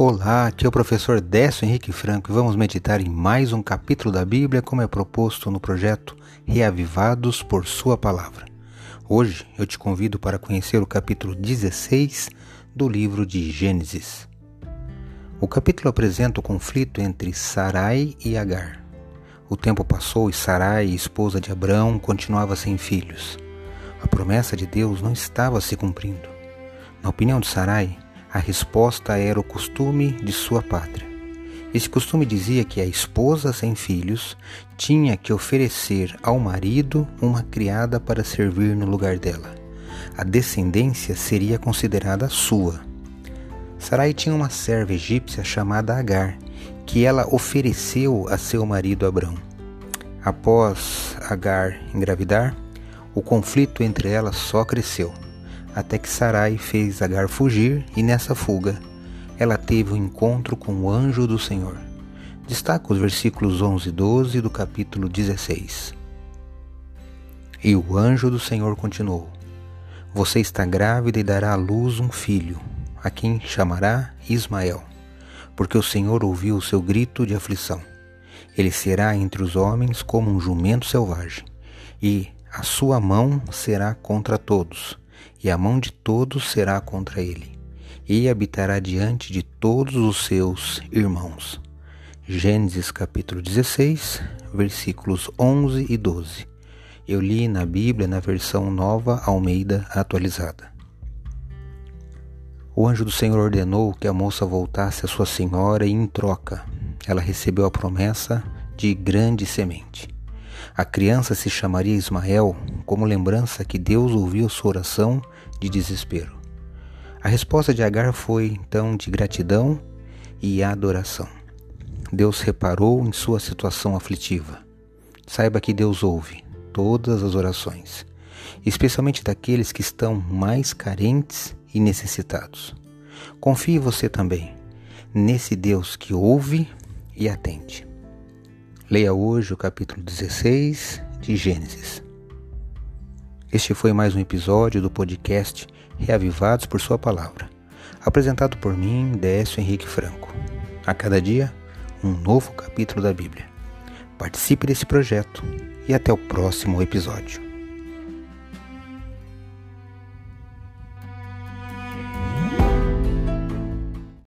Olá, aqui é o professor Décio Henrique Franco e vamos meditar em mais um capítulo da Bíblia, como é proposto no projeto Reavivados por Sua Palavra. Hoje eu te convido para conhecer o capítulo 16 do livro de Gênesis. O capítulo apresenta o conflito entre Sarai e Agar. O tempo passou e Sarai, esposa de Abraão, continuava sem filhos. A promessa de Deus não estava se cumprindo. Na opinião de Sarai, a resposta era o costume de sua pátria. Esse costume dizia que a esposa sem filhos tinha que oferecer ao marido uma criada para servir no lugar dela. A descendência seria considerada sua. Sarai tinha uma serva egípcia chamada Agar, que ela ofereceu a seu marido Abrão. Após Agar engravidar, o conflito entre elas só cresceu até que Sarai fez Agar fugir e nessa fuga ela teve um encontro com o anjo do Senhor. Destaca os versículos 11 e 12 do capítulo 16. E o anjo do Senhor continuou: Você está grávida e dará à luz um filho, a quem chamará Ismael, porque o Senhor ouviu o seu grito de aflição. Ele será entre os homens como um jumento selvagem, e a sua mão será contra todos e a mão de todos será contra ele, e habitará diante de todos os seus irmãos. Gênesis capítulo 16, versículos 11 e 12. Eu li na Bíblia na versão nova Almeida atualizada. O anjo do Senhor ordenou que a moça voltasse à sua senhora e, em troca, ela recebeu a promessa de grande semente. A criança se chamaria Ismael como lembrança que Deus ouviu sua oração de desespero. A resposta de Agar foi então de gratidão e adoração. Deus reparou em sua situação aflitiva. Saiba que Deus ouve todas as orações, especialmente daqueles que estão mais carentes e necessitados. Confie você também nesse Deus que ouve e atende. Leia hoje o capítulo 16 de Gênesis. Este foi mais um episódio do podcast Reavivados por Sua Palavra, apresentado por mim, Décio Henrique Franco. A cada dia, um novo capítulo da Bíblia. Participe desse projeto e até o próximo episódio.